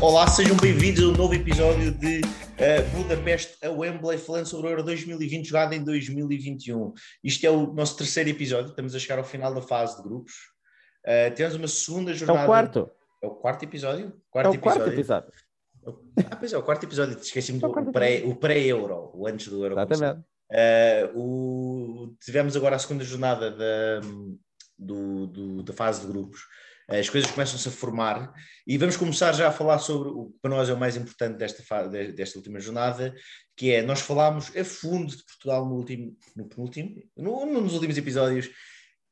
Olá, sejam bem-vindos a um novo episódio de uh, Budapeste a Wembley, falando sobre o Euro 2020 jogado em 2021. Isto é o nosso terceiro episódio, estamos a chegar ao final da fase de grupos. Uh, temos uma segunda jornada. É o quarto. É o quarto episódio? Quarto é o quarto episódio. Ah, pois é, o quarto episódio, esqueci-me do o pré-euro, pré o antes do Euro. Exatamente. Uh, o... Tivemos agora a segunda jornada da, do, do, da fase de grupos as coisas começam-se a formar e vamos começar já a falar sobre o que para nós é o mais importante desta, desta última jornada, que é nós falámos a fundo de Portugal no último, no penúltimo, no, nos últimos episódios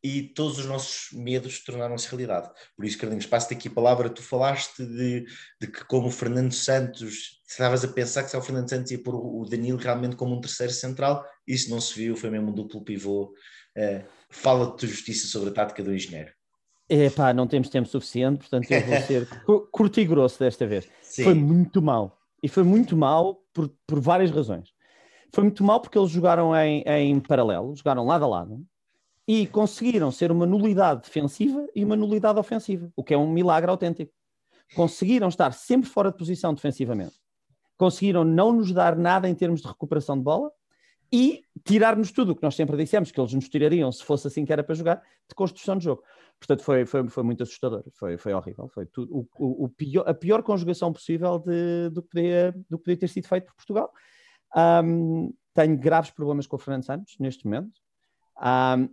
e todos os nossos medos tornaram-se realidade. Por isso, Carlinhos, passo-te aqui a palavra. Tu falaste de, de que, como o Fernando Santos, estavas a pensar que se o Fernando Santos ia pôr o Danilo realmente como um terceiro central, isso não se viu, foi mesmo um duplo pivô. Uh, fala de tua justiça sobre a tática do engenheiro. Epá, não temos tempo suficiente, portanto eu vou ser curto e grosso desta vez. Sim. Foi muito mal. E foi muito mal por, por várias razões. Foi muito mal porque eles jogaram em, em paralelo, jogaram lado a lado, e conseguiram ser uma nulidade defensiva e uma nulidade ofensiva, o que é um milagre autêntico. Conseguiram estar sempre fora de posição defensivamente. Conseguiram não nos dar nada em termos de recuperação de bola e tirar-nos tudo o que nós sempre dissemos que eles nos tirariam se fosse assim que era para jogar, de construção de jogo. Portanto, foi, foi, foi muito assustador, foi, foi horrível. Foi tudo, o, o, o pior, a pior conjugação possível de, do, que podia, do que podia ter sido feito por Portugal. Um, tenho graves problemas com o Fernando Santos neste momento. Um,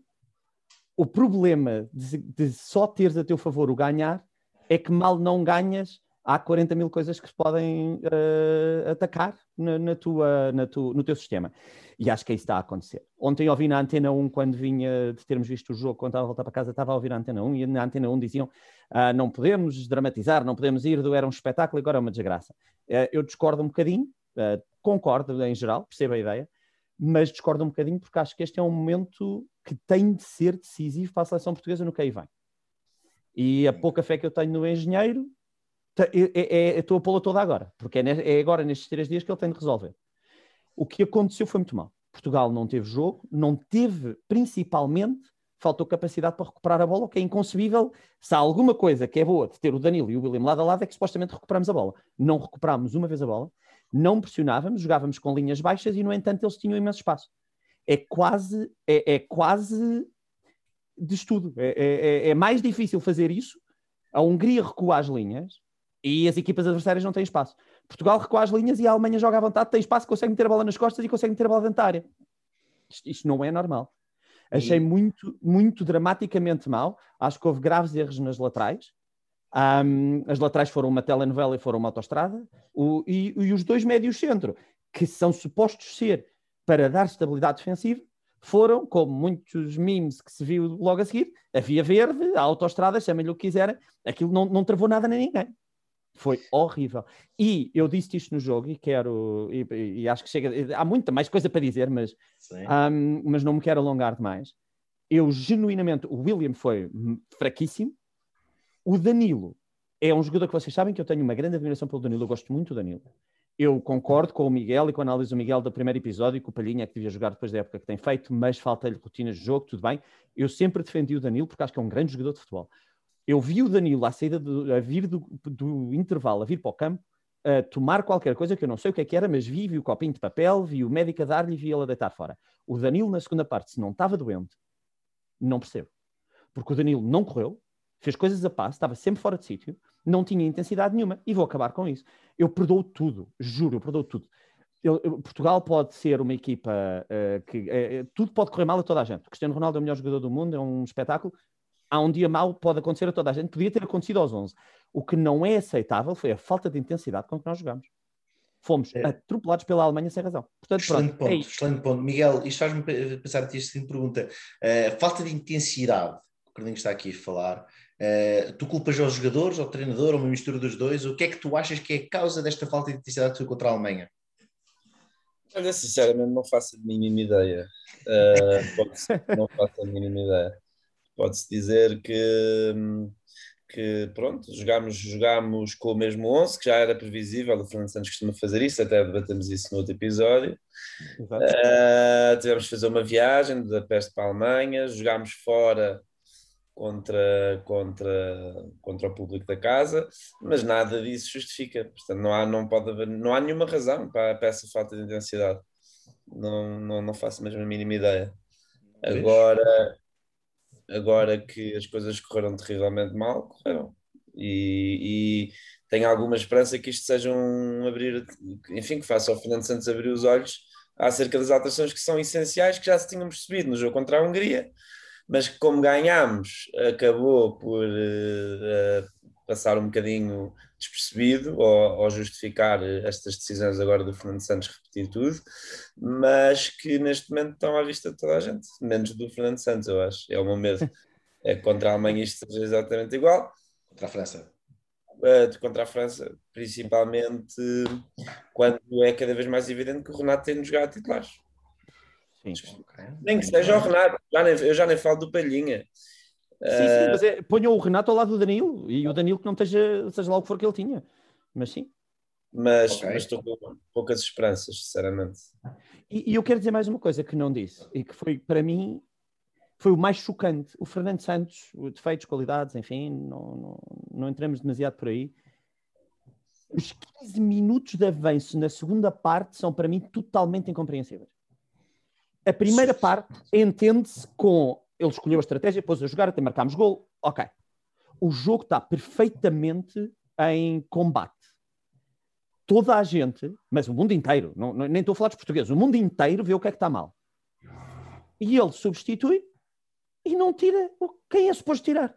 o problema de, de, só teres a teu favor o ganhar é que mal não ganhas, há 40 mil coisas que se podem uh, atacar na, na, tua, na tu, no teu sistema. E acho que é isso está a acontecer. Ontem ouvi na Antena 1, quando vinha de termos visto o jogo, quando estava a voltar para casa, estava a ouvir a Antena 1, e na Antena 1 diziam ah, não podemos dramatizar, não podemos ir, era um espetáculo, agora é uma desgraça. Uh, eu discordo um bocadinho, uh, concordo em geral, percebo a ideia, mas discordo um bocadinho porque acho que este é um momento que tem de ser decisivo para a seleção portuguesa no que aí vem. E a pouca fé que eu tenho no engenheiro, estou a pô-la toda agora, porque é, é agora, nestes três dias, que ele tem de resolver. O que aconteceu foi muito mal. Portugal não teve jogo, não teve, principalmente, faltou capacidade para recuperar a bola, o que é inconcebível. Se há alguma coisa que é boa de ter o Danilo e o William lado a lado, é que supostamente recuperamos a bola. Não recuperámos uma vez a bola, não pressionávamos, jogávamos com linhas baixas e, no entanto, eles tinham imenso espaço. É quase, é, é quase de estudo. É, é, é, é mais difícil fazer isso. A Hungria recua as linhas e as equipas adversárias não têm espaço. Portugal recua as linhas e a Alemanha joga à vontade, tem espaço, consegue meter a bola nas costas e consegue meter a bola dentro da área. Isto, isto não é normal. Achei e... muito, muito dramaticamente mal. Acho que houve graves erros nas laterais. Um, as laterais foram uma telenovela e foram uma autostrada. O, e, e os dois médios centro, que são supostos ser para dar estabilidade defensiva, foram, como muitos memes que se viu logo a seguir, a via verde, a autostrada, chamem-lhe o que quiserem, aquilo não, não travou nada nem ninguém. Foi horrível. E eu disse isto no jogo e quero, e, e acho que chega, há muita mais coisa para dizer, mas, um, mas não me quero alongar demais. Eu genuinamente, o William foi fraquíssimo. O Danilo é um jogador que vocês sabem que eu tenho uma grande admiração pelo Danilo, eu gosto muito do Danilo. Eu concordo com o Miguel e com a análise do Miguel do primeiro episódio, que o Palhinha é que devia jogar depois da época que tem feito, mas falta-lhe rotinas de jogo, tudo bem. Eu sempre defendi o Danilo porque acho que é um grande jogador de futebol. Eu vi o Danilo à saída a vir do, do intervalo, a vir para o campo, a tomar qualquer coisa que eu não sei o que é que era, mas vi, vi o copinho de papel, vi o médico a dar-lhe e vi ele a deitar fora. O Danilo, na segunda parte, se não estava doente, não percebo. Porque o Danilo não correu, fez coisas a passo, estava sempre fora de sítio, não tinha intensidade nenhuma e vou acabar com isso. Eu perdoo tudo, juro, eu perdoo tudo. Eu, eu, Portugal pode ser uma equipa uh, que uh, tudo pode correr mal a toda a gente. O Cristiano Ronaldo é o melhor jogador do mundo, é um espetáculo, há um dia mau, pode acontecer a toda a gente, podia ter acontecido aos 11. O que não é aceitável foi a falta de intensidade com que nós jogamos. Fomos é. atropelados pela Alemanha sem razão. Portanto, excelente, pronto, ponto, é excelente ponto. Miguel, isto faz-me pensar a seguinte pergunta. Uh, falta de intensidade, o Carlinhos está aqui a falar, uh, tu culpas aos jogadores, ao treinador, ou uma mistura dos dois? O que é que tu achas que é a causa desta falta de intensidade contra a Alemanha? Olha, sinceramente não faço a mínima ideia. Uh, não faço a mínima ideia pode-se dizer que, que pronto, jogámos, jogámos com o mesmo 11, que já era previsível, o Fernando Santos costuma fazer isso, até debatemos isso no outro episódio. Uh, tivemos de fazer uma viagem da peste para a Alemanha, jogámos fora contra, contra, contra o público da casa, mas nada disso justifica. Portanto, não há, não pode haver, não há nenhuma razão para, para essa falta de intensidade. Não, não, não faço mesmo a mínima ideia. Agora, agora que as coisas correram terrivelmente mal, correram. E, e tenho alguma esperança que isto seja um abrir, enfim, que faça o Fernando Santos abrir os olhos acerca das alterações que são essenciais, que já se tínhamos percebido no jogo contra a Hungria, mas que como ganhámos, acabou por uh, passar um bocadinho despercebido ou, ou, justificar estas decisões agora do Fernando Santos repetir tudo, mas que neste momento estão à vista de toda a gente, menos do Fernando Santos, eu acho. É o meu medo. É que contra a Alemanha isto seja exatamente igual. Contra a França. Uh, contra a França, principalmente quando é cada vez mais evidente que o Renato tem de jogar a titulares. Sim. Nem que seja o Renato, já nem, eu já nem falo do Palhinha. Sim, sim, mas é, ponham o Renato ao lado do Danilo e o Danilo que não esteja, seja lá o que for que ele tinha. Mas sim. Mas, okay. mas estou com poucas esperanças, sinceramente. E, e, eu quero dizer mais uma coisa que não disse e que foi, para mim, foi o mais chocante. O Fernando Santos, defeitos, qualidades, enfim, não, não, não entramos demasiado por aí. Os 15 minutos de avanço na segunda parte são, para mim, totalmente incompreensíveis. A primeira parte entende-se com ele escolheu a estratégia, pôs a jogar, até marcámos gol. Ok. O jogo está perfeitamente em combate. Toda a gente, mas o mundo inteiro, não, nem estou a falar dos portugueses, o mundo inteiro vê o que é que está mal. E ele substitui e não tira quem é suposto tirar.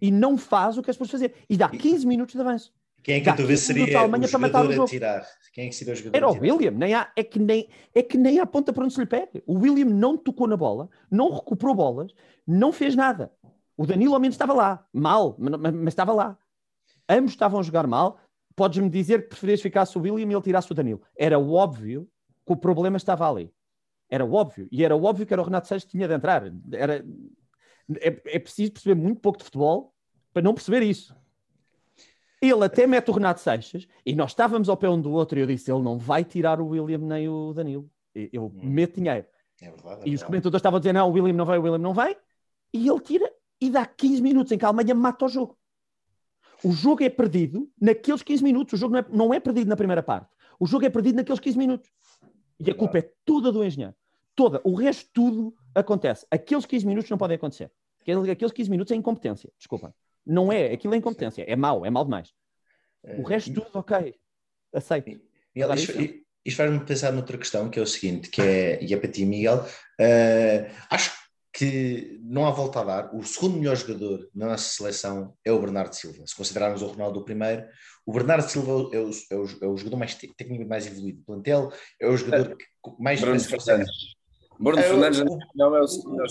E não faz o que é suposto fazer. E dá 15 minutos de avanço. Quem é que tu vês seria o jogador a tirar? Quem é que seria o jogador Era o William. Nem há, é, que nem, é que nem há ponta para onde se lhe pega. O William não tocou na bola, não recuperou bolas, não fez nada. O Danilo ao menos estava lá. Mal, mas, mas estava lá. Ambos estavam a jogar mal. Podes-me dizer que preferias ficar o William e ele tirasse o Danilo. Era óbvio que o problema estava ali. Era óbvio. E era óbvio que era o Renato Seixas que tinha de entrar. Era, é, é preciso perceber muito pouco de futebol para não perceber isso. Ele até mete o Renato Seixas e nós estávamos ao pé um do outro e eu disse: ele não vai tirar o William nem o Danilo. Eu hum. meto dinheiro. É verdade, é e os comentadores estavam a dizer: não, o William não vai, o William não vai. E ele tira e dá 15 minutos em que a Alemanha mata o jogo. O jogo é perdido naqueles 15 minutos. O jogo não é, não é perdido na primeira parte. O jogo é perdido naqueles 15 minutos. E a culpa é toda do engenheiro. Toda. O resto tudo acontece. Aqueles 15 minutos não podem acontecer. Aqueles 15 minutos é incompetência. Desculpa. Não é, aquilo é incompetência, é mau, é mau demais. O eh, resto tudo ok, aceito. Miguel, isto, isto faz-me pensar noutra questão, que é o seguinte, que é, e é para ti, Miguel, uh, acho que não há volta a dar. O segundo melhor jogador na nossa seleção é o Bernardo Silva. Se considerarmos o Ronaldo o primeiro, o Bernardo Silva é o, é o, é o jogador mais tecnicamente mais evoluído do plantel, é o jogador que mais Bruno Fernandes. Bruno é, Fernandes o, não é o melhor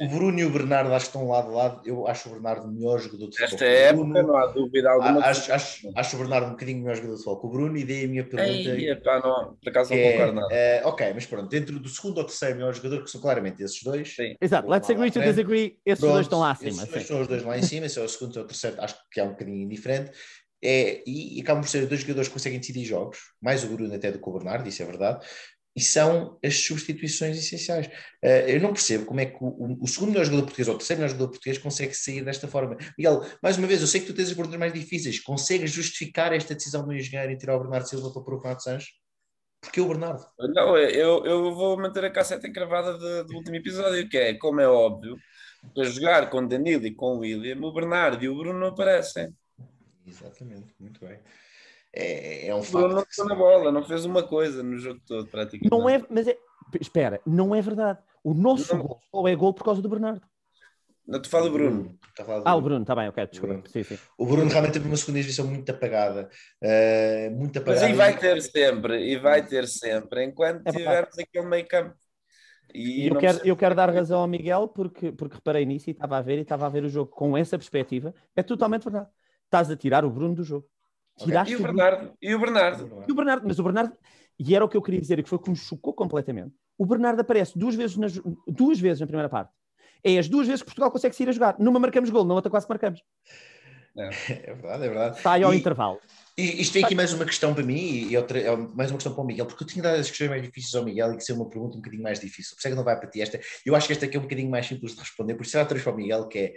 O Bruno e o Bernardo acho que estão lado a lado. Eu acho o Bernardo o melhor jogador de futebol. Esta época Bruno, não há dúvida alguma. Acho, acho, acho o Bernardo um bocadinho melhor jogador de futebol que o Bruno e dei a minha pergunta. Ei, pá, não, por acaso não é, concordo nada. É, ok, mas pronto, dentro do segundo ou terceiro melhor jogador, que são claramente esses dois. Sim. Exato, let's agree to disagree. Esses pronto, dois estão lá acima. Esses são os dois lá em cima, se é o segundo ou o terceiro, acho que é um bocadinho indiferente. É, e, e acabam por ser dois jogadores que conseguem decidir jogos, mais o Bruno até do que o Bernardo, isso é verdade, e são as substituições essenciais. Uh, eu não percebo como é que o, o, segundo melhor jogador português ou o terceiro melhor jogador português consegue sair desta forma. Miguel, mais uma vez, eu sei que tu tens as perguntas mais difíceis. Consegues justificar esta decisão do engenheiro em tirar o Bernardo Silva para pôr o Renato Sanches? Porquê o Bernardo? Não, eu, eu vou manter a casseta encravada de, do último episódio, que é, como é óbvio, para jogar com Danilo e com William, o Bernardo e o Bruno não aparecem. Exatamente, muito bem é, é um facto. Não tocou na bola, não fez uma coisa no jogo todo, praticamente. Não é, mas é, espera, não é verdade. O nosso não. gol só é gol por causa do Bernardo. Não, te falo do Bruno. Bruno. Ah, o Bruno, está bem, ok, desculpa. Bruno. Sim, sim. O Bruno realmente teve uma segunda exibição muito apagada. Uh, muito apagada. Mas e vai ter sempre, e vai ter sempre, enquanto é tivermos aquele meio campo. E eu quero, eu quero dar razão ao Miguel porque, porque reparei nisso e estava a ver e estava a ver o jogo com essa perspectiva. É totalmente verdade. Estás a tirar o Bruno do jogo. Tiraste okay. E o Bernardo. E o Bernardo. E o Bernardo. Mas o Bernardo, e era o que eu queria dizer, e que foi que me chocou completamente. O Bernardo aparece duas vezes na, duas vezes na primeira parte. É as duas vezes que Portugal consegue sair a jogar. Numa marcamos gol, na outra quase marcamos. É. é verdade, é verdade. Sai ao e, intervalo. E, isto tem aqui mais uma questão para mim e outra, é mais uma questão para o Miguel, porque eu tinha dado as questões mais difíceis ao Miguel e que ser uma pergunta um bocadinho mais difícil. Por isso é que não vai para ti esta. Eu acho que esta aqui é um bocadinho mais simples de responder, por isso será três para o Miguel, que é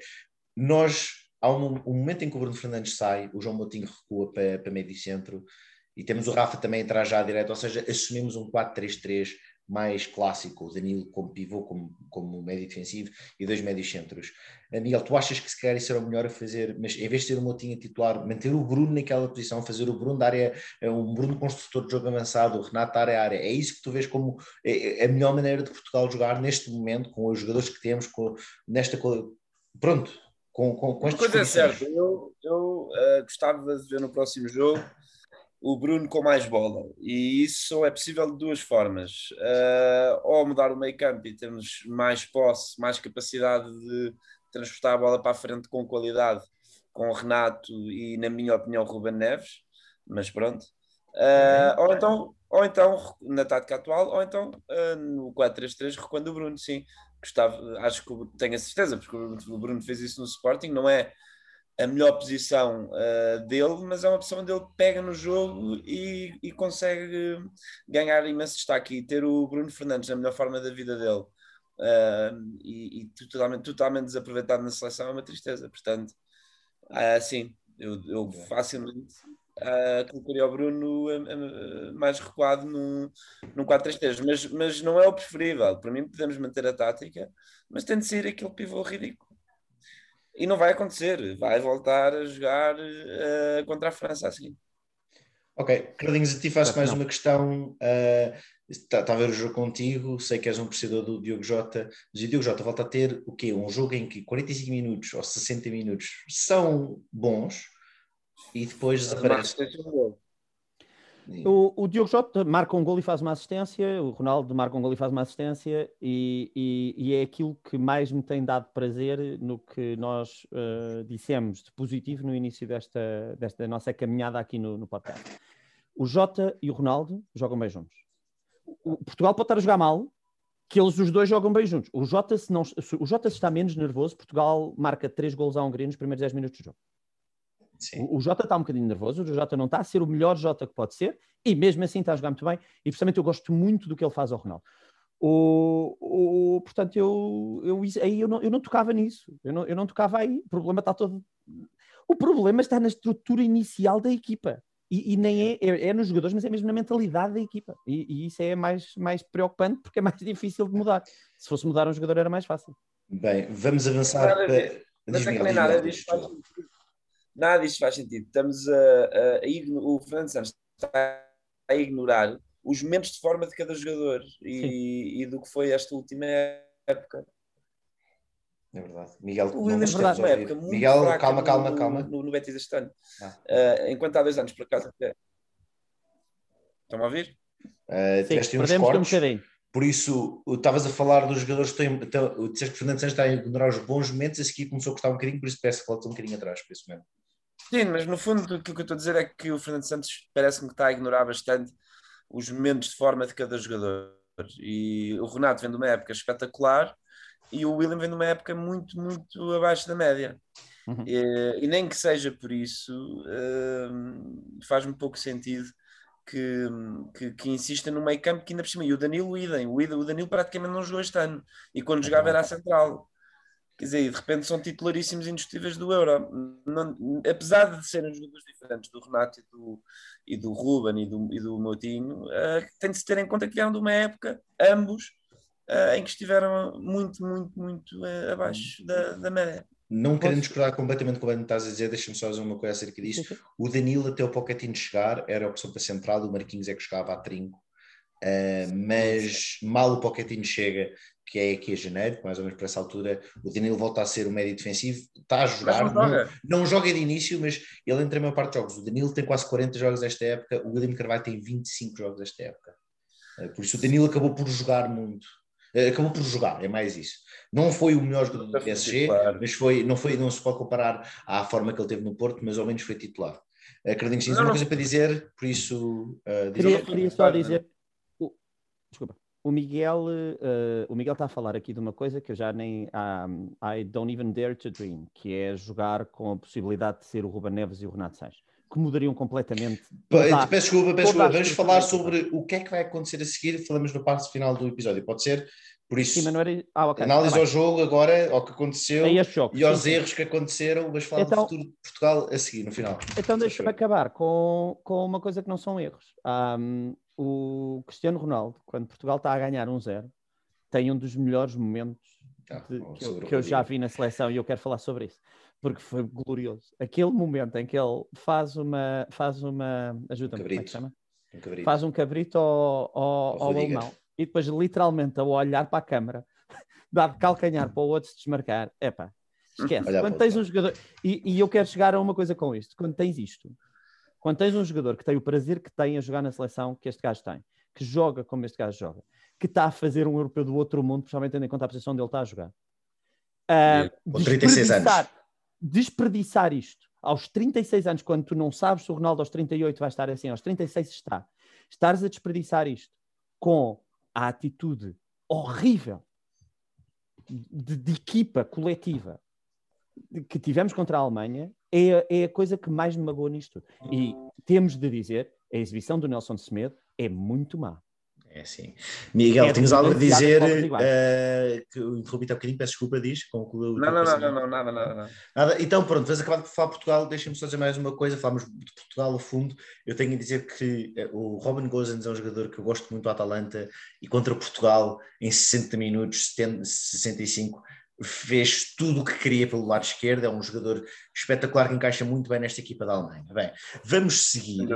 nós, há um, um, momento em que o Bruno Fernandes sai, o João Moutinho recua para, para meio centro e temos o Rafa também entrar já direto, ou seja, assumimos um 4-3-3 mais clássico, o Danilo como pivô, como, como médio defensivo e dois médios centros. Uh, Miguel, tu achas que se calhar isso era o melhor a fazer, mas em vez de ter o Motinha titular, manter o Bruno naquela posição, fazer o Bruno da área, um Bruno construtor de jogo avançado, o Renato da área área, é isso que tu vês como é, é a melhor maneira de Portugal jogar neste momento, com os jogadores que temos, com, nesta. Pronto, com, com, com Coisa é certa, eu, eu uh, gostava de ver no próximo jogo o Bruno com mais bola. E isso é possível de duas formas. Uh, ou mudar o meio campo e termos mais posse, mais capacidade de transportar a bola para a frente com qualidade, com o Renato e, na minha opinião, o Ruben Neves. Mas pronto. Uh, ou, então, ou então, na tática atual, ou então uh, no 4-3-3, recuando o Bruno, sim. Gostava, acho que tenho a certeza, porque o Bruno fez isso no Sporting, não é a melhor posição uh, dele, mas é uma posição onde ele pega no jogo e, e, consegue ganhar imenso destaque e ter o Bruno Fernandes na melhor forma da vida dele uh, e, e, totalmente, totalmente desaproveitado na seleção é uma tristeza. Portanto, uh, sim, eu, eu facilmente uh, colocaria o Bruno mais recuado num, num 4-3-3, mas, mas não é o preferível. Para mim, podemos manter a tática, mas tem de ser aquele pivô ridículo e não vai acontecer, vai voltar a jogar uh, contra a França assim. Ok, Carlinhos, a ti faço mais não. uma questão. Está uh, tá a ver o jogo contigo, sei que és um apreciador do Diogo Jota, mas o Diogo Jota volta a ter o quê? Um jogo em que 45 minutos ou 60 minutos são bons e depois desaparece. O, o, Diogo Jota marca um gol e faz uma assistência, o Ronaldo marca um gol e faz uma assistência, e, e, e é aquilo que mais me tem dado prazer no que nós uh, dissemos de positivo no início desta, desta nossa caminhada aqui no, no podcast. O Jota e o Ronaldo jogam bem juntos. O Portugal pode estar a jogar mal, que eles os dois jogam bem juntos. O Jota, se, não, se o Jota está menos nervoso, Portugal marca três gols à Hungria nos primeiros 10 minutos do jogo. O, o Jota está um bocadinho nervoso, o Jota não está a ser o melhor Jota que pode ser, e mesmo assim está a jogar muito bem, e precisamente eu gosto muito do que ele faz ao Ronaldo. O, o, portanto, eu, eu, aí eu não, eu não tocava nisso, eu não, eu não tocava aí, o problema está todo. O problema está na estrutura inicial da equipa. E, e nem é, é, é, nos jogadores, mas é mesmo na mentalidade da equipa. E, e, isso é mais, mais preocupante porque é mais difícil de mudar. Se fosse mudar um jogador era mais fácil. Bem, vamos avançar. Nada, para... Mas é que nem nada faz sentido nada disto faz sentido. Estamos a, a, a o Fernando Santos está a ignorar os momentos de forma de cada jogador e, e do que foi esta última época. É verdade. Miguel, o Williams teve uma época muito Miguel, calma, calma, no, calma. No, no Betis este ano. Ah. Uh, enquanto há dois anos, por acaso. Estão a ouvir? Uh, Sim, uns cortes, um por isso, estavas a falar dos jogadores que têm. Então, disseste que o Fernando Santos está a ignorar os bons momentos, esse aqui começou a custar um bocadinho, por isso parece que volta um bocadinho atrás, por isso mesmo. Sim, mas no fundo o que eu estou a dizer é que o Fernando Santos parece-me que está a ignorar bastante os momentos de forma de cada jogador. E o Renato vem de uma época espetacular e o William vem de uma época muito, muito abaixo da média. Uhum. E, e, nem que seja por isso, uh, faz-me pouco sentido que, que, que, insista no meio campo que ainda por cima. E o Danilo, idem. O, o Danilo praticamente não jogou este ano. E quando jogava era a central. Quer dizer, de repente são titularíssimos indiscutíveis do Euro. Não, apesar de serem jogadores diferentes do Renato e do, e do Ruben e do, e do Moutinho, uh, tem de se ter em conta que vieram de uma época, ambos, uh, em que estiveram muito, muito, muito uh, abaixo da, da média. Não querendo discordar completamente com o que estás a dizer, deixa-me só dizer uma coisa acerca disso. O Danilo, até o Pochettino chegar, era a opção para central, o Marquinhos é que jogava a trinco. Uh, mas mal o Pochettino chega, que é aqui a janeiro, mais ou menos para essa altura, o Danilo volta a ser o médio defensivo, está a jogar, não joga. Não, não, joga de início, mas ele entra a maior parte de jogos. O Danilo tem quase 40 jogos esta época, o William Carvalho tem 25 jogos esta época. Eh, por isso o Danilo acabou por jogar muito. Eh, acabou por jogar, é mais isso. Não foi o melhor jogador do PSG, mas foi, não, foi, não se pode comparar à forma que ele teve no Porto, mas ao menos foi titular. Acredito que sim, uma coisa para dizer, por isso. Uh, queria, queria só dizer. Desculpa. O Miguel, uh, o Miguel está a falar aqui de uma coisa que eu já nem um, I don't even dare to dream, que é jogar com a possibilidade de ser o Ruben Neves e o Renato Sanches, que mudariam completamente. Toda, peço desculpa, peço desculpa. Vamos falar sobre o que é que vai acontecer a seguir. Falamos no parte final do episódio, pode ser? Por isso, sim, era... ah, okay. análise ah, ao jogo agora, ao que aconteceu é jogo, e aos sim, erros sim. que aconteceram, mas falar então, do futuro de Portugal a seguir, no final. Então deixa-me acabar com, com uma coisa que não são erros. Um, o Cristiano Ronaldo, quando Portugal está a ganhar um zero, tem um dos melhores momentos ah, de, que, eu, que eu já vi na seleção e eu quero falar sobre isso, porque foi glorioso. Aquele momento em que ele faz uma, faz uma, ajuda-me, um como é que chama? Um faz um cabrito ao, ao, ao alemão e depois literalmente a olhar para a câmara, dá de calcanhar para o outro se desmarcar. Epá, esquece. Olha quando tens um jogador, e, e eu quero chegar a uma coisa com isto, quando tens isto, quando tens um jogador que tem o prazer que tem a jogar na seleção que este gajo tem, que joga como este gajo joga, que está a fazer um europeu do outro mundo, principalmente tendo em conta a posição dele está a jogar. Uh, com 36 anos. Desperdiçar isto aos 36 anos, quando tu não sabes se o Ronaldo aos 38 vai estar assim, aos 36 está. Estares a desperdiçar isto com a atitude horrível de, de equipa coletiva que tivemos contra a Alemanha é, é a coisa que mais me magoa nisto. E temos de dizer, a exibição do Nelson Semedo é muito má. É sim. Miguel, é tens algo a dizer? Uh, que eu interrompi um bocadinho, peço desculpa, diz. Concluiu não, não, não, não, não, nada, nada, nada. nada. Então, pronto, vamos acabar de falar de Portugal. Deixem-me só dizer mais uma coisa. Falamos de Portugal a fundo. Eu tenho a dizer que uh, o Robin Gosens é um jogador que eu gosto muito do Atalanta e contra Portugal, em 60 minutos, 70, 65, fez tudo o que queria pelo lado esquerdo, é um jogador espetacular que encaixa muito bem nesta equipa da Alemanha. Bem, vamos seguir.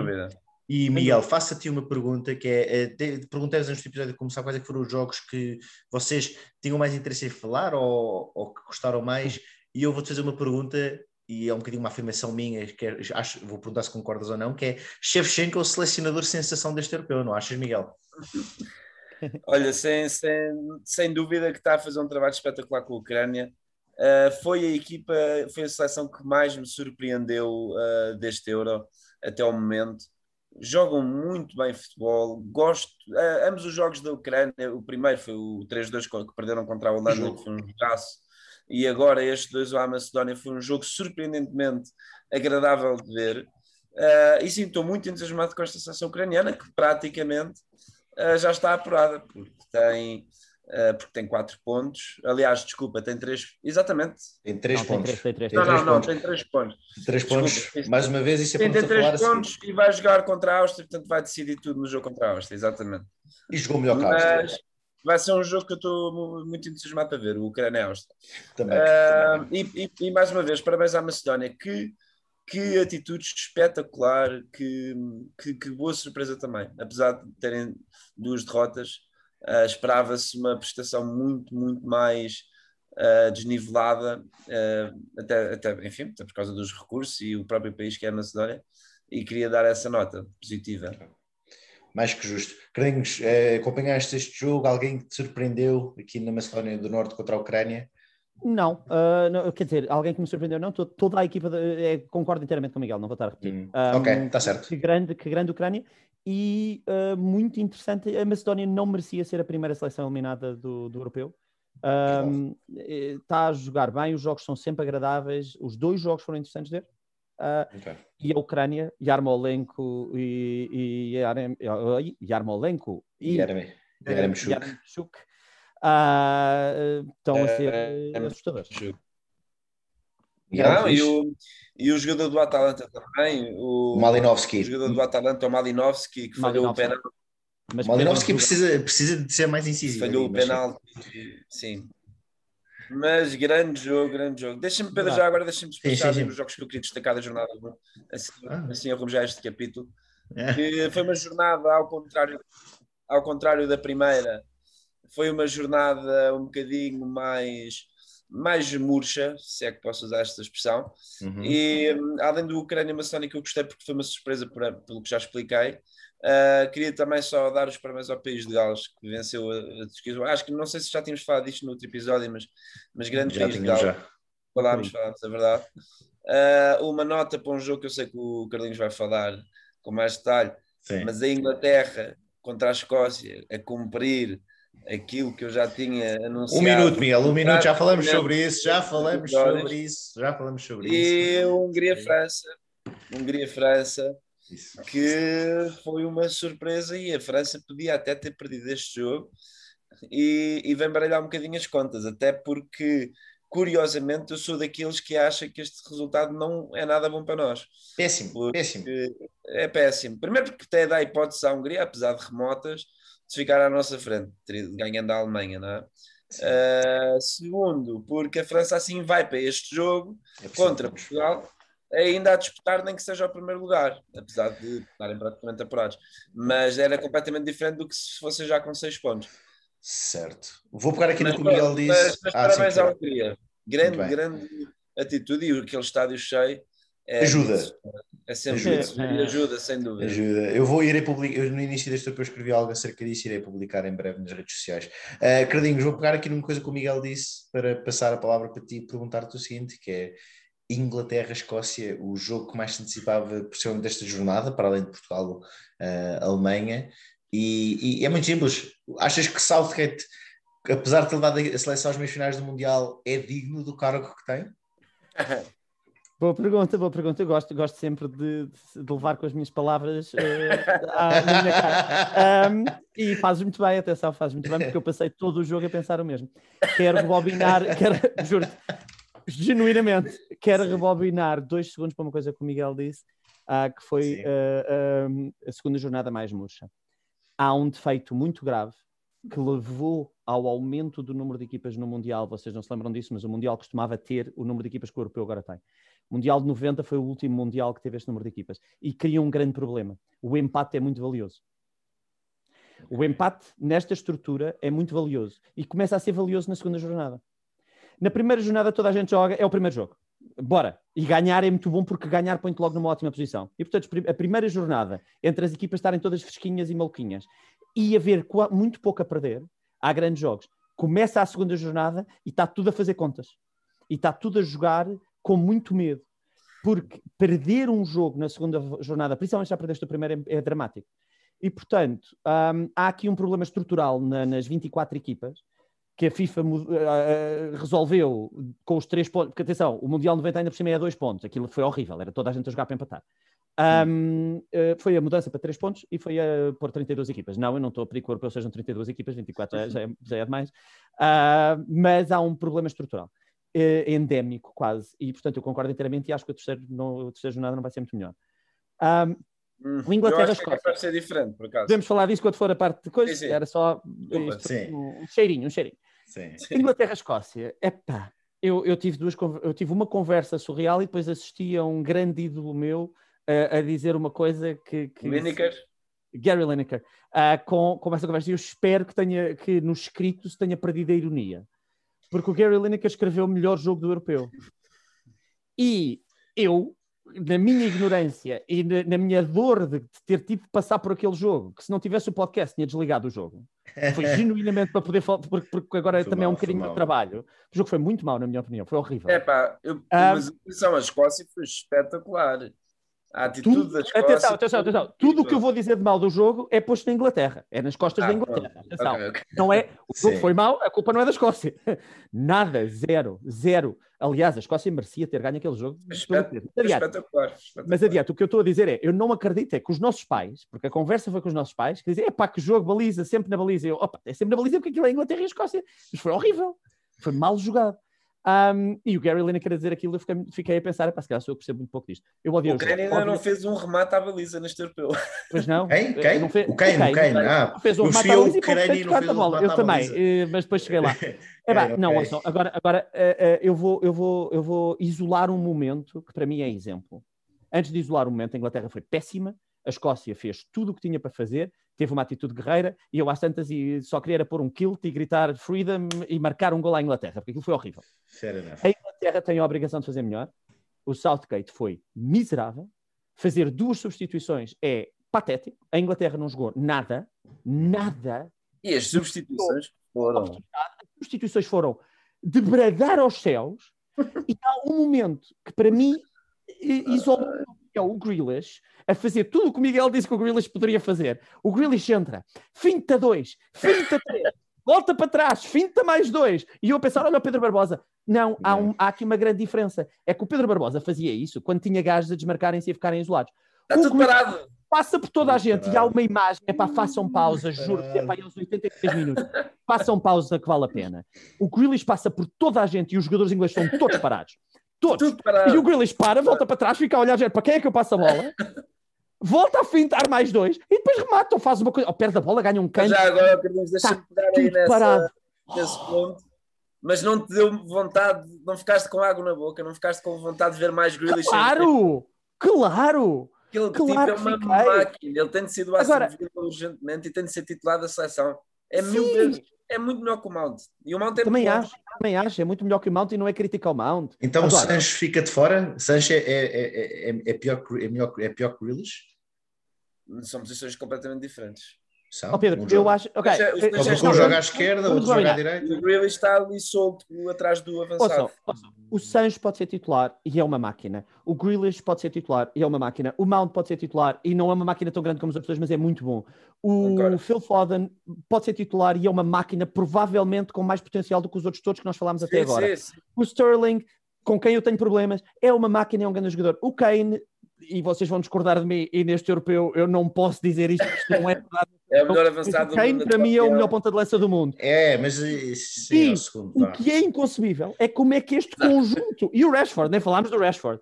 E Miguel, faço-te uma pergunta que é, é perguntei antes do episódio de começar quais é foram os jogos que vocês tinham mais interesse em falar ou, ou que gostaram mais e eu vou-te fazer uma pergunta e é um bocadinho uma afirmação minha, que é, acho, vou perguntar se concordas ou não, que é Shevchenko é o selecionador sensação deste europeu, não achas, Miguel? Olha, sem, sem, sem dúvida que está a fazer um trabalho espetacular com a Ucrânia. Uh, foi a equipa, foi a seleção que mais me surpreendeu uh, deste Euro até o momento. Jogam muito bem futebol, gosto. Uh, ambos os jogos da Ucrânia, o primeiro foi o 3-2 que perderam contra a Holanda, que foi um jogaço, e agora este 2 à Macedónia foi um jogo surpreendentemente agradável de ver. e sim, estou muito entusiasmado com esta seleção ucraniana, que praticamente uh, já está apurada, porque tem, uh, porque tem quatro pontos. Aliás, desculpa, tem três. Exatamente. Tem três não, pontos. Tem três, tem três. Não, não, não, tem três pontos. Três pontos. Mais uma vez, isso é tem, tem três pontos e vai jogar contra a Áustria, portanto vai decidir tudo no jogo contra a Áustria, exatamente. E jogou melhor que a Áustria. Vai ser um jogo que eu estou muito entusiasmado para ver, o Ucrânia-Áustria. Também, uh, também. E, e, e, mais uma vez, parabéns à Macedónia, que que atitude espetacular, que, que, que, boa surpresa também. Apesar de terem duas derrotas, uh, esperava-se uma prestação muito, muito mais uh, desnivelada, uh, até, até, enfim, até por causa dos recursos e o próprio país que é a Macedónia, e queria dar essa nota positiva. Mais que justo. Queremos acompanhaste este jogo? Alguém que te surpreendeu aqui na Macedónia do Norte contra a Ucrânia? Não, uh, não, quer dizer, alguém que me surpreendeu, não, toda, toda a equipa, de, é, concordo inteiramente com o Miguel, não vou estar a repetir. Hum, um, ok, está certo. Que grande, que grande Ucrânia e uh, muito interessante, a Macedónia não merecia ser a primeira seleção eliminada do, do europeu. Um, está a jogar bem, os jogos são sempre agradáveis, os dois jogos foram interessantes de ver. Uh, okay. E a Ucrânia, Yarmolenko e, e Yarem, Yarmolenko e Yaremchuk uh, estão a ser uh, assustadores. Não, e, o, e o jogador do Atalanta também, o, Malinovski. O jogador do Atalanta, o Malinovski, que falhou o penal. Mas Malinovski precisa, precisa de ser mais incisivo. Falhou ali, o penal, sim. Mas grande jogo, grande jogo. Deixa-me, Pedro, já agora deixa-me despachar os jogos que eu queria destacar da jornada. Assim, ah. assim arrumo já este capítulo. É. Que foi uma jornada ao contrário, ao contrário da primeira, foi uma jornada um bocadinho mais mais murcha, se é que posso usar esta expressão, uhum. e hum, além do Ucrânia Maçónica eu gostei porque foi uma surpresa por, pelo que já expliquei, uh, queria também só dar os parabéns ao País de Gales, que venceu a, a acho que não sei se já tínhamos falado disto no outro episódio, mas, mas grande já País de Gales, já. falámos, falámos, é verdade. Uh, uma nota para um jogo que eu sei que o Carlinhos vai falar com mais detalhe, Sim. mas a Inglaterra contra a Escócia a cumprir aquilo que eu já tinha anunciado. Um minuto, Miguel, um minuto, já falamos sobre isso, já falamos sobre isso, já falamos sobre isso. E Hungria-França, Hungria-França, que foi uma surpresa e a França podia até ter perdido este jogo e, e vem baralhar um bocadinho as contas, até porque curiosamente, eu sou daqueles que acha que este resultado não é nada bom para nós. Péssimo, péssimo. É péssimo. Primeiro porque até dá hipótese à Hungria, apesar de remotas, de ficar à nossa frente, ganhando a Alemanha, não é? Uh, segundo, porque a França assim vai para este jogo é contra Portugal, ainda a disputar nem que seja o primeiro lugar, apesar de estarem praticamente apurados. Mas era completamente diferente do que se fosse já com seis pontos. Certo. Vou pegar aqui mas, no que o Miguel disse. Mas, mas ah, parabéns à Hungria. Grande, grande atitude e aquele estádio cheio. É, ajuda. É sempre ajuda. Isso, ajuda, sem dúvida. Ajuda. Eu vou ir a publicar, no início deste eu escrevi algo acerca disso, irei publicar em breve nas redes sociais. Uh, Cardinhos, vou pegar aqui numa coisa que o Miguel disse para passar a palavra para ti e perguntar-te o seguinte, que é Inglaterra-Escócia, o jogo que mais se antecipava, precisamente desta jornada, para além de Portugal, uh, Alemanha, e, e, é muito simples. Achas que Southgate, apesar de ter dado a seleção aos meios finais do Mundial, é digno do cargo que tem? Boa pergunta, boa pergunta. Eu gosto, gosto sempre de, de levar com as minhas palavras uh, à, minha cara. Um, e faz muito bem, atenção, faz muito bem, porque eu passei todo o jogo a pensar o mesmo. Quero rebobinar, quero, juro genuinamente, quero rebobinar dois segundos para uma coisa que o Miguel disse, uh, que foi uh, uh, a segunda jornada mais murcha há um defeito muito grave que levou ao aumento do número de equipas no Mundial. Vocês não se lembram disso, mas o Mundial costumava ter o número de equipas que o Europeu agora tem. O Mundial de 90 foi o último Mundial que teve este número de equipas e cria um grande problema. O empate é muito valioso. O empate nesta estrutura é muito valioso e começa a ser valioso na segunda jornada. Na primeira jornada toda a gente joga, é o primeiro jogo bora. E ganhar é muito bom porque ganhar põe-te logo numa ótima posição. E portanto, a primeira jornada, entre as equipas estarem todas fresquinhas e maluquinhas e haver muito pouco a perder, há grandes jogos. Começa a segunda jornada e está tudo a fazer contas. E está tudo a jogar com muito medo. Porque perder um jogo na segunda jornada, principalmente já perdeste o primeiro, é, é dramático. E, portanto, um, há aqui um problema estrutural na, nas 24 equipas que a FIFA uh, resolveu com os três pontos, porque atenção, o Mundial 90 ainda por cima é dois pontos, aquilo foi horrível, era toda a gente a jogar para empatar. Um, uh, foi a mudança para três pontos e foi a pôr 32 equipas. Não, eu não estou a pedir que o europeu sejam 32 equipas, 24 já, é, já é demais, uh, mas há um problema estrutural, endémico quase, e portanto eu concordo inteiramente e acho que o terceiro, no, a terceira jornada não vai ser muito melhor. Um, Hum, o Inglaterra Escócia. É ser diferente, por acaso. Podemos falar disso quando for a parte de coisas. Era só isto, um cheirinho, um cheirinho. Sim. Inglaterra Escócia. Epá, eu, eu, tive duas, eu tive uma conversa surreal e depois assisti a um grande ídolo meu uh, a dizer uma coisa que. que Lineker? Gary Lineker. Uh, com, com essa conversa. E eu espero que, tenha, que no escrito se tenha perdido a ironia. Porque o Gary Lineker escreveu o melhor jogo do europeu. E eu na minha ignorância e na, na minha dor de, de, ter tido de passar por aquele jogo, que se não tivesse o podcast tinha desligado o jogo. Foi genuinamente para poder falar, porque, porque agora foi também mal, é um bocadinho de trabalho. O jogo foi muito mau, na minha opinião, foi horrível. É pá, eu, um, mas a a Escócia foi espetacular. A atitude tudo, da Escócia. Atenção, atenção, atenção. Tudo o que eu vou dizer de mal do jogo é posto na Inglaterra. É nas costas ah, da Inglaterra. Atenção. Okay, okay. Não é, o jogo Sim. foi mau, a culpa não é da Escócia. Nada, zero, zero. Aliás, a Escócia merecia ter ganho aquele jogo. Espetacular, espetacular, Mas adiante, o que eu estou a dizer é: eu não acredito é que os nossos pais, porque a conversa foi com os nossos pais, que dizem, é pá, que jogo, baliza, sempre na baliza. Eu, opa, é sempre na baliza porque aquilo é Inglaterra e a Escócia. Mas foi horrível. Foi mal jogado. Um, e o Gary Lineker a dizer aquilo, eu fiquei, fiquei a pensar, para se calhar eu percebo muito pouco disto. Eu odio o Kane ainda não fez um remate à baliza neste europeu. Pois não? Quem? Quem? Não fez, o Kane, o Kane. Ah, fez um remate à baliza e pouco a bola. Eu também, eh, mas depois cheguei lá. É, não, okay. ouçam, agora, agora uh, uh, eu, vou, eu, vou, eu vou isolar um momento que para mim é exemplo. Antes de isolar o um momento, a Inglaterra foi péssima, a Escócia fez tudo o que tinha para fazer, teve uma atitude guerreira e eu às tantas e só queria pôr um kilt e gritar freedom e marcar um gol à Inglaterra, porque aquilo foi horrível. A Inglaterra tem a obrigação de fazer melhor. O Southgate foi miserável. Fazer duas substituições é patético. A Inglaterra não jogou nada, nada. E as substituições foram. As substituições foram de bradar aos céus. e há um momento que para mim isolou é o Grealish a fazer tudo o que o Miguel disse que o Grealish poderia fazer. O Grealish entra, finta 2, finta 3, volta para trás, finta mais dois. E eu a pensar, olha o Pedro Barbosa. Não, há, um, há aqui uma grande diferença. É que o Pedro Barbosa fazia isso quando tinha gajos a desmarcarem-se e a ficarem isolados. Está tudo parado. Passa por toda a gente e há uma imagem, é para façam pausa, juro que é para aos 83 minutos. Façam pausa que vale a pena. O Grealish passa por toda a gente e os jogadores ingleses estão todos parados. Todos. E o Grealish para, volta para trás, fica a olhar, para quem é que eu passo a bola? volta a fintar mais dois e depois remata ou faz uma coisa, ou perde a bola, ganha um canto. Já agora, queremos deixar tá pegar aí nessa, nesse ponto. Mas não te deu vontade, não ficaste com água na boca, não ficaste com vontade de ver mais Grealish. Claro! Claro! Aquele claro tipo é uma máquina, ele tem de ser do Agora... urgentemente e tem de ser titulado da seleção. É mil vezes é muito melhor que o Mount. E o Mount é também acho, também acho, é muito melhor que o Mount e não é criticar o Mount. Então Agora, o Sancho fica de fora? Sancho é, é, é, é, pior, é, melhor, é pior que Grealish? São posições completamente diferentes. São, oh, Pedro, um eu acho. Ok. Um joga à esquerda, outro joga à direita. O Grealish está ali solto atrás do avançado. Ouçam, ouçam. O Sancho pode ser titular e é uma máquina. O Grealish pode ser titular e é uma máquina. O Mount pode ser titular e não é uma máquina tão grande como as outras pessoas, mas é muito bom. O Agora. Phil Foden pode ser titular e é uma máquina provavelmente com mais potencial do que os outros todos que nós falámos sim, até agora. Sim, sim. O Sterling, com quem eu tenho problemas, é uma máquina, é um grande jogador. O Kane e vocês vão discordar de mim, e neste europeu eu não posso dizer isto, isto não é verdade. É o melhor avançado do mundo. para mim é o melhor ponta de lança do mundo. É, mas sim, e, é o segundo. O que é inconcebível é como é que este conjunto, e o Rashford, nem falámos do Rashford,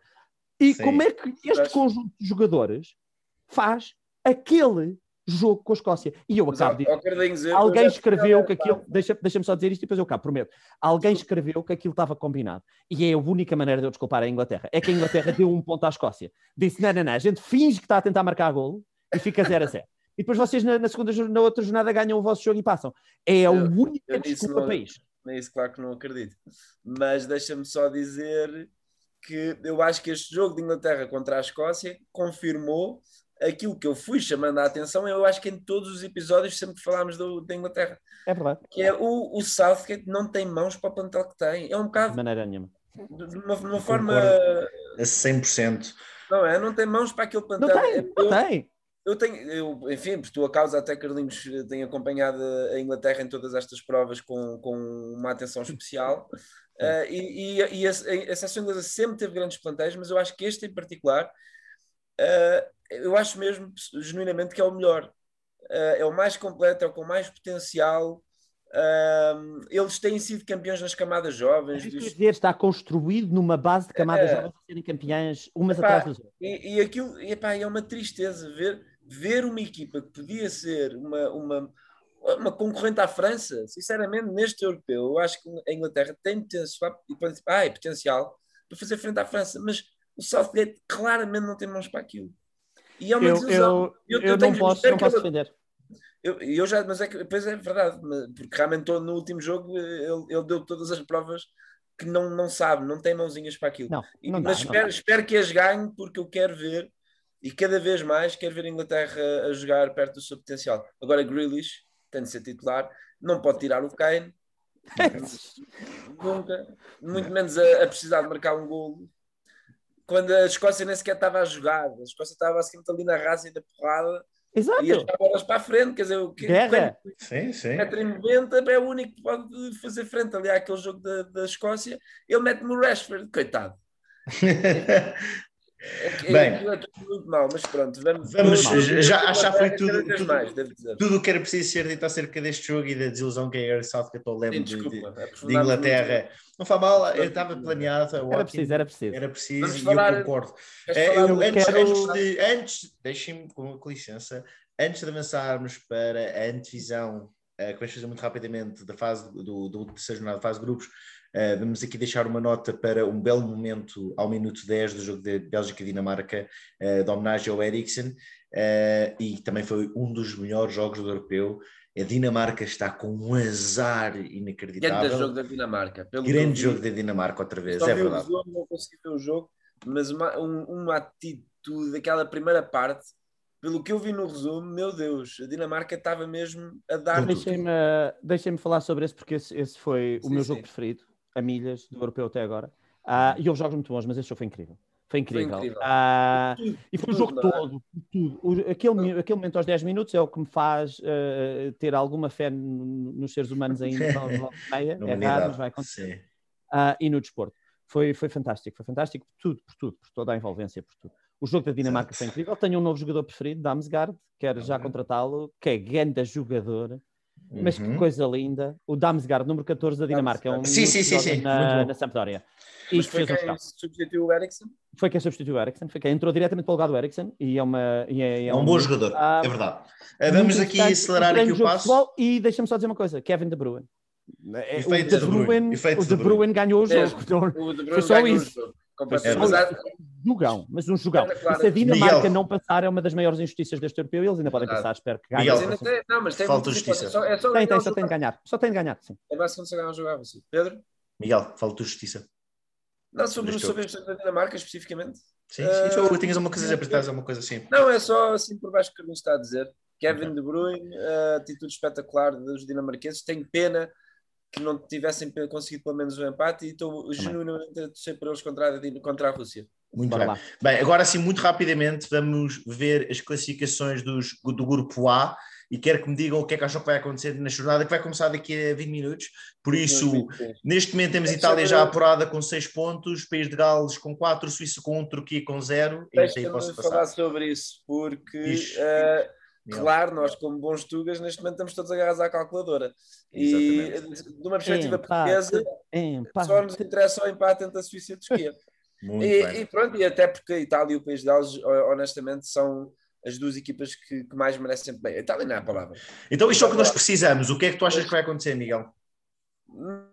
e sim. como é que este conjunto de jogadores faz aquele jogo com a Escócia. E eu acabo de dizer. Alguém escreveu que aquilo. Deixa-me deixa só dizer isto e depois eu acabo, prometo. Alguém escreveu que aquilo estava combinado. E é a única maneira de eu desculpar a Inglaterra. É que a Inglaterra deu um ponto à Escócia. Disse: não, não, não, a gente finge que está a tentar marcar golo e fica 0 a 0. E depois vocês na, na, segunda, na outra jornada ganham o vosso jogo e passam. É a única desculpa para isto. É isso, claro que não acredito. Mas deixa-me só dizer que eu acho que este jogo de Inglaterra contra a Escócia confirmou aquilo que eu fui chamando a atenção, eu acho que em todos os episódios sempre que falámos do, da Inglaterra. É verdade. Que é o, o Southgate não tem mãos para o plantel que tem. É um bocado. De maneira nenhuma. De uma, de uma forma. A 100%. Não é? Não tem mãos para aquele plantel. Não tem, eu, não tem. Eu tenho, eu, enfim, por tua causa, até Carlinhos tem acompanhado a Inglaterra em todas estas provas com, com uma atenção especial. Uh, e, e, e a, a, seleção inglesa sempre teve grandes plantéis, mas eu acho que este em particular uh, eu acho mesmo, genuinamente, que é o melhor. Uh, é o mais completo, é o com mais potencial. Eles têm sido campeões nas camadas jovens. Quer dizer, está construído numa base de camadas é, jovens a serem campeãs umas epá, atrás das outras. E, e aquilo epá, é uma tristeza ver, ver uma equipa que podia ser uma, uma, uma concorrente à França, sinceramente, neste europeu, eu acho que a Inglaterra tem potencial, ah, é potencial para fazer frente à França, mas o Southgate claramente não tem mãos para aquilo. E é uma eu, desilusão. Eu, eu, eu não posso, não posso defender. Eu, eu já, mas é que depois é verdade, porque realmente no último jogo ele, ele deu todas as provas que não, não sabe, não tem mãozinhas para aquilo. Não, não mas dá, espero, não espero que as ganhe, porque eu quero ver e cada vez mais quero ver a Inglaterra a jogar perto do seu potencial. Agora, Grealish tem de ser titular, não pode tirar o Kane, nunca, muito menos a, a precisar de marcar um golo quando a Escócia nem sequer estava a jogar, a Escócia estava basicamente ali na raça e da porrada. Exato. E as bolas para a frente, quer dizer, o que Guerra. Sim, sim. 1,90m é o único que pode fazer frente ali àquele jogo da, da Escócia. Ele mete-me o Rashford, coitado. É, Bem, é muito mal, mas pronto, vamos, vamos já, já foi tudo, tudo, mais, tudo o que era preciso ser dito acerca deste jogo e da desilusão que é a Southgate eu lembro de, de, de, Inglaterra. Não foi mal, eu estava planeado. Era preciso, era preciso. Era preciso e falar, eu concordo. É, eu, antes, quero... antes, de, antes deixem-me com, com licença, antes de avançarmos para a antevisão, uh, que vamos fazer muito rapidamente da fase do, do, terceira jornada, fase de grupos, Uh, vamos aqui deixar uma nota para um belo momento ao minuto 10 do jogo de Bélgica-Dinamarca, uh, de homenagem ao Eriksen, uh, e também foi um dos melhores jogos do europeu. A Dinamarca está com um azar inacreditável. Grande jogo da Dinamarca. Grande jogo da Dinamarca, outra vez, Só é verdade. Jogo, não consegui ver o jogo, mas uma, um, uma atitude daquela primeira parte pelo que eu vi no resumo, meu Deus, a Dinamarca estava mesmo a dar. Deixem-me deixem falar sobre esse, porque esse, esse foi sim, o meu sim. jogo preferido a milhas do europeu até agora. Uh, e houve jogos muito bons, mas esse jogo foi incrível. Foi incrível. Foi incrível. Uh, e foi o jogo tudo, é? todo, tudo. O, aquele, aquele momento aos 10 minutos é o que me faz uh, ter alguma fé nos seres humanos ainda no meia. é raro, mas vai acontecer. Uh, e no desporto. Foi, foi fantástico, foi fantástico por tudo, por tudo, por toda a envolvência, por tudo. O jogo da Dinamarca certo. foi incrível. Tenho um novo jogador preferido, Damsgaard, quero já contratá-lo, que é grande jogador. Mas uhum. que coisa linda. O Damsgaard, número 14 da Dinamarca. É um sim, sim, sim, sim. Na, na Sampdoria. E Mas foi quem um substituiu o Ericsson? Foi quem substituiu o Ericsson. Foi quem entrou diretamente para o lugar do Ericsson. E é, uma, e é, é, é um, um, bom jogador, ah, é verdade. Vamos aqui acelerar aqui o passo. e deixa-me só dizer uma coisa. Kevin De Bruyne. É, o De Bruyne, o de Bruyne ganhou o jogo. o De Bruyne foi só isso. Jogão, mas um jogão. Claro. Se a Dinamarca Miguel. não passar, é uma das maiores injustiças deste europeu. Eles ainda podem passar, espero que ganhem. Não, falta justiça. É só, é só tem, tem, só tem de ganhar. Só tem de ganhar, sim. É basicamente só ganhar um jogo, sim. Pedro? Miguel, falta justiça. Não, sobre, sobre a Dinamarca especificamente. Sim, sim. Uh, tinhas uma coisa a apertar, uma coisa assim. Não, é só assim por baixo que o está a dizer. Kevin okay. De Bruyne, uh, atitude espetacular dos dinamarqueses. Tenho pena que não tivessem conseguido pelo menos o um empate e estou genuinamente a torcer por eles contra a, contra a Rússia. Muito Bora bem. Lá. Bem, agora sim, muito rapidamente, vamos ver as classificações dos, do grupo A e quero que me digam o que é que acham que vai acontecer na jornada, que vai começar daqui a 20 minutos. Por isso, neste momento temos Itália já apurada com 6 pontos, País de Gales com 4, Suíça com 1, Turquia com 0. Deixa-me falar sobre isso, porque Claro, nós como bons tugas neste momento estamos todos agarrados à calculadora. Exatamente. E de uma perspectiva empate, portuguesa, empate. só nos interessa o empate entre a Suíça e a Turquia. e, e, pronto, e até porque a Itália e o País de Gales, honestamente, são as duas equipas que, que mais merecem bem. A Itália não é a palavra. Então isto é o que nós precisamos. O que é que tu achas que vai acontecer, Miguel?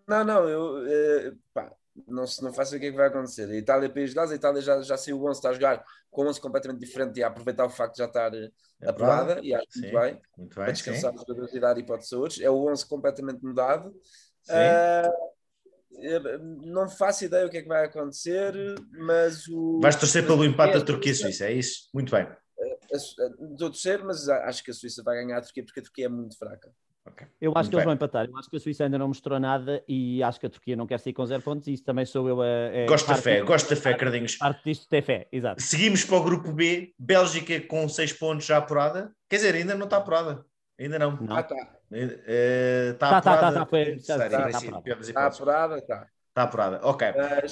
Não, não, eu eh, pá, não, não faço o que é que vai acontecer. A Itália, País de Gales, a Itália já, já saiu o 11, está a jogar com 11 completamente diferente e a aproveitar o facto de já estar é aprovada e acho sim, muito bem, muito bem para descansar sim. a jogadores e para os outros. É o 11 completamente mudado. Uh, não faço ideia o que é que vai acontecer, mas o. Vais torcer pelo empate da Turquia e Suíça, é isso? Muito bem. Estou a torcer, mas acho que a Suíça vai ganhar a Turquia porque a Turquia é muito fraca. Okay. Eu acho muito que eles vão empatar. Eu acho que a Suíça ainda não mostrou nada e acho que a Turquia não quer sair com zero pontos. E isso também sou eu a. a gosto da fé, gosto da fé, Cardinhos. Parte disto ter fé, exato. Seguimos para o grupo B, Bélgica com 6 pontos já apurada. Quer dizer, ainda não está apurada. Ainda não. não. Ah, está. Está apurada. Está apurada, está. Está apurada, ok.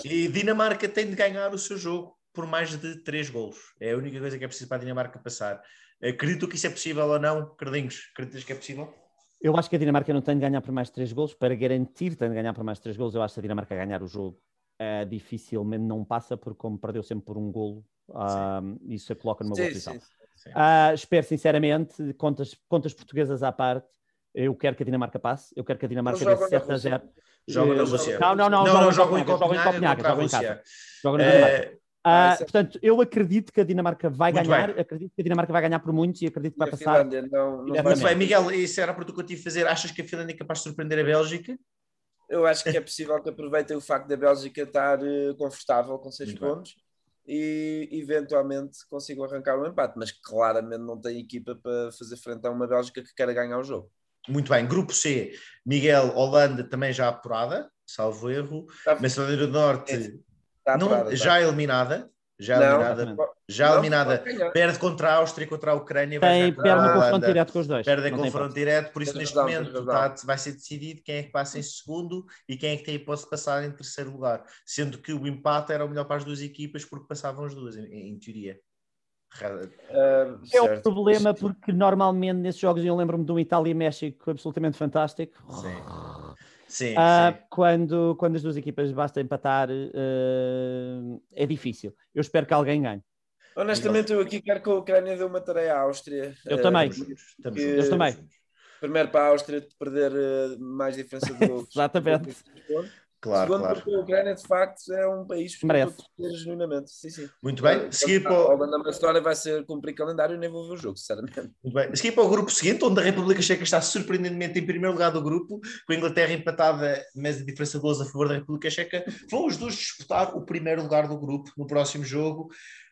E Dinamarca tem de ganhar o seu jogo por mais de 3 golos. É a única coisa que é preciso para a Dinamarca passar. Acredito que isso é possível ou não, Cardinhos? Acreditas que é possível? Eu acho que a Dinamarca não tem de ganhar por mais 3 golos. Para garantir tem de ganhar por mais 3 golos, eu acho que a Dinamarca ganhar o jogo uh, dificilmente não passa, porque como perdeu sempre por um golo, uh, isso a coloca numa boa posição. Uh, espero sinceramente, contas, contas portuguesas à parte, eu quero que a Dinamarca passe, eu quero que a Dinamarca dê 7 a 0. Joga na Rússia. Não, não, não, não, jogam em Copenhague, jogam em casa. Jogam na Dinamarca. Uh, portanto, eu acredito que a Dinamarca vai Muito ganhar, bem. acredito que a Dinamarca vai ganhar por muitos e acredito que vai passar. Não, não Muito bem, Miguel, isso era para tu que eu tive a fazer. Achas que a Finlândia é capaz de surpreender a Bélgica? Eu acho que é possível que aproveitem o facto da Bélgica estar uh, confortável com seis pontos bem. e eventualmente consigam arrancar um empate, mas claramente não tem equipa para fazer frente a uma Bélgica que queira ganhar o jogo. Muito bem, grupo C, Miguel, Holanda também já apurada, salvo erro, tá. Macedónia do Norte. É Tá não, parada, já tá. eliminada, já não, eliminada, já não, eliminada, perde contra a Áustria, contra a Ucrânia, Tem, vai perde no confronto direto com os dois. Perde em confronto direto, por isso neste momento tá, vai ser decidido quem é que passa em segundo e quem é que tem hipótese de passar em terceiro lugar, sendo que o empate era o melhor para as duas equipas porque passavam as duas, em, em teoria. Uh, é o um problema porque normalmente nesses jogos eu lembro-me de um Itália-México absolutamente fantástico. Sim Sim, uh, sim. Quando, quando as duas equipas basta empatar, uh, é difícil. Eu espero que alguém ganhe. Honestamente, eu aqui quero que a Ucrânia dê uma tarefa à Áustria. Eu uh, também. eu também. Primeiro para a Áustria perder mais diferença de gols. Exatamente. Claro, Segundo, claro. porque a Ucrânia, de facto, é um país que merece. genuinamente. Sim, sim. Muito bem. Seguir para o... A Holanda Macedónia vai ser cumprir calendário e nem vou ver o jogo, sinceramente. Muito bem. Seguir para o grupo seguinte, onde a República Checa está surpreendentemente em primeiro lugar do grupo, com a Inglaterra empatada, mas a diferença de gols a favor da República Checa. Vão os dois disputar o primeiro lugar do grupo no próximo jogo.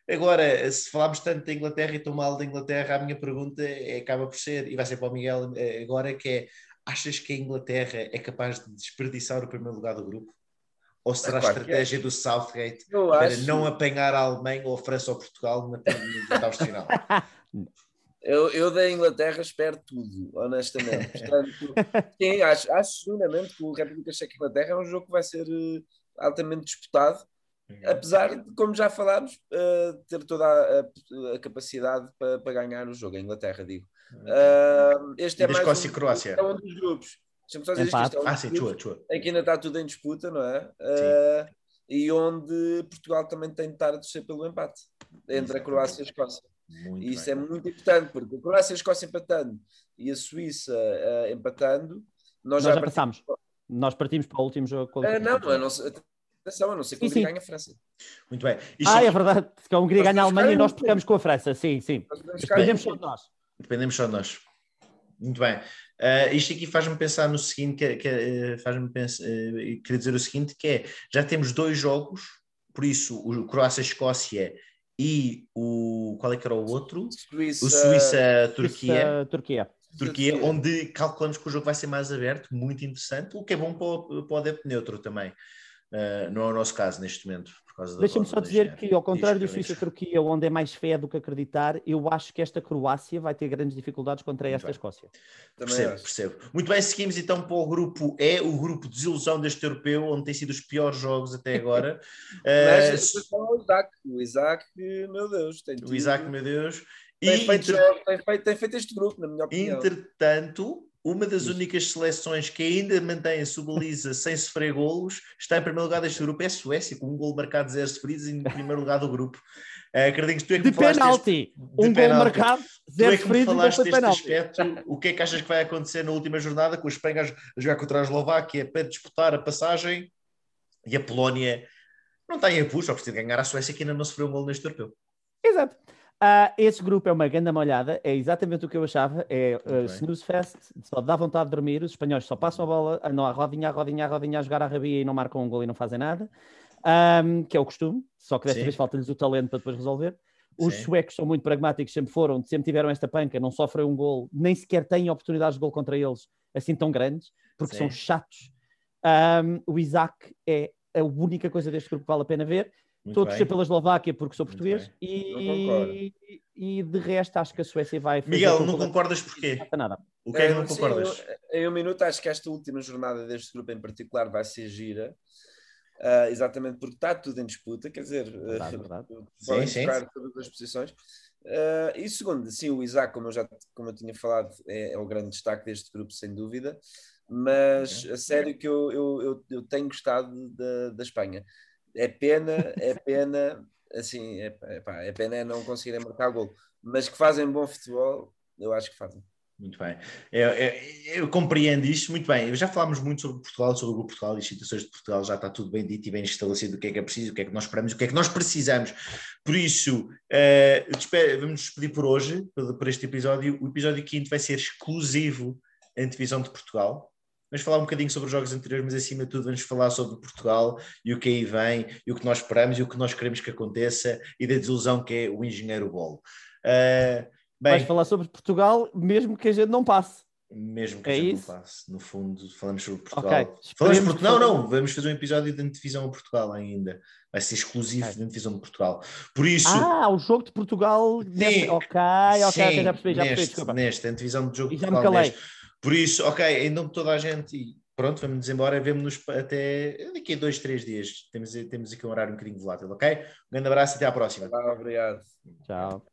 Agora, se falarmos tanto da Inglaterra e tão mal da Inglaterra, a minha pergunta é, acaba por ser, e vai ser para o Miguel eh, agora, que é, achas que a Inglaterra é capaz de desperdiçar o primeiro lugar do grupo? ou será a estratégia é. do Southgate eu para acho... não apanhar a Alemanha ou a França ou Portugal na oitavos de final? Eu, eu da Inglaterra espero tudo, honestamente. Portanto, sim, acho, acho genuinamente que o República Checa Inglaterra é um jogo que vai ser uh, altamente disputado, uhum. apesar de, como já falámos, uh, ter toda a, a, a capacidade para, para, ganhar o jogo. A Inglaterra, digo. Uh, este é mais Escócia um, e Croácia. É um dos grupos. Deixa-me só dizer isto, é um ah, sim, chua, chua. em que ainda está tudo em disputa, não é? Uh, e onde Portugal também tem de estar a descer pelo empate entre a Croácia e a Escócia. Muito e isso bem. é muito importante, porque a Croácia e a Escócia empatando e a Suíça uh, empatando, nós, nós já, já passámos. Nós partimos para o último jogo. Uh, não, a não, atenção, a não ser que a Hungria ganhe a França. Muito bem. Isto ah, é verdade, que a Hungria ganha a Alemanha e nós ficamos com a França, sim, sim. Dependemos só de nós. Dependemos só de nós. Muito bem. Uh, isto aqui faz-me pensar no seguinte, que, que uh, faz-me pensar, uh, queria dizer o seguinte, que é, já temos dois jogos, por isso o Croácia-Escócia e o, qual é que era o outro? Suíça, o Suíça-Turquia. Turquia. Turquia, onde calculamos que o jogo vai ser mais aberto, muito interessante, o que é bom para o, para o adepto neutro também. Uh, não é o nosso caso neste momento. Deixa-me só dizer que, ao contrário do Suíça-Turquia, onde é mais fé do que acreditar, eu acho que esta Croácia vai ter grandes dificuldades contra Muito esta bem. Escócia. Também percebo, acho. percebo. Muito bem, seguimos então para o grupo E, o grupo de desilusão deste europeu, onde tem sido os piores jogos até agora. Mas uh, o Isaac, o Isaac, meu Deus, tem O Isaac, meu Deus. Tem, e, feito, entre... tem, feito, tem feito este grupo, na minha opinião. Entretanto, uma das únicas seleções que ainda mantém a sua baliza sem sofrer golos está em primeiro lugar deste grupo, é a Suécia, com um gol marcado zero sofridos em primeiro lugar do grupo. Uh, Carlinhos, tu é que de penalti, um gol marcado, zero sofridos é falaste deste penalti. aspecto, o que é que achas que vai acontecer na última jornada com os Espanha a jogar contra a Eslováquia para disputar a passagem e a Polónia não está em apuros, só precisa ganhar a Suécia que ainda não sofreu um gol neste europeu. Exato. Uh, esse grupo é uma grande molhada, é exatamente o que eu achava. É uh, snooze fest, só dá vontade de dormir. Os espanhóis só passam a bola, andam a rodinha, a rodinha, a rodinha, a jogar a rabia e não marcam um gol e não fazem nada, um, que é o costume. Só que desta Sim. vez falta-lhes o talento para depois resolver. Os Sim. suecos são muito pragmáticos, sempre foram, sempre tiveram esta panca, não sofrem um gol, nem sequer têm oportunidades de gol contra eles assim tão grandes, porque Sim. são chatos. Um, o Isaac é a única coisa deste grupo que vale a pena ver. Estou a torcer pela Eslováquia porque sou português e, e de resto acho que a Suécia vai fazer. Miguel, não concordas porquê? Não nada. O que é que não concordas? Em um minuto acho que esta última jornada deste grupo em particular vai ser gira. Uh, exatamente porque está tudo em disputa, quer dizer, verdade, verdade. podem sim, sim. todas as posições. Uh, e segundo, sim, o Isaac, como eu já como eu tinha falado, é, é o grande destaque deste grupo, sem dúvida. Mas a sério que eu, eu, eu, eu tenho gostado da, da Espanha. É pena, é pena, assim, é, pá, é pena é não conseguirem marcar gol, mas que fazem bom futebol, eu acho que fazem. Muito bem. Eu, eu, eu, compreendo isto muito bem. Já falámos muito sobre Portugal, sobre o grupo Portugal e as situações de Portugal, já está tudo bem dito e bem estabelecido o que é que é preciso, o que é que nós esperamos, o que é que nós precisamos. Por isso, uh, vamos despedir por hoje, por, por este episódio. O episódio quinto vai ser exclusivo em divisão de Portugal. Vamos falar um bocadinho sobre os jogos anteriores, mas acima de tudo vamos falar sobre Portugal e o que aí vem, e o que nós esperamos e o que nós queremos que aconteça e da desilusão que é o engenheiro Bolo. Uh, bem, Vais falar sobre Portugal mesmo que a gente não passe. Mesmo que é a gente isso? não passe. No fundo, falamos sobre Portugal. Okay. Falamos por... Não, não, vamos fazer um episódio de divisão a Portugal ainda. Vai ser exclusivo okay. da divisão de Portugal. Por isso. Ah, o jogo de Portugal. Sim, neste... Ok, ok, sim, já percebi, já neste, percebi. Neste, a divisão de jogo e de Portugal. Já me calei. Neste. Por isso, ok, em nome de toda a gente, e pronto, vamos-nos embora, vemo-nos até daqui a dois, três dias. Temos, temos aqui um horário um bocadinho volátil, ok? Um grande abraço e até à próxima. obrigado. Tchau.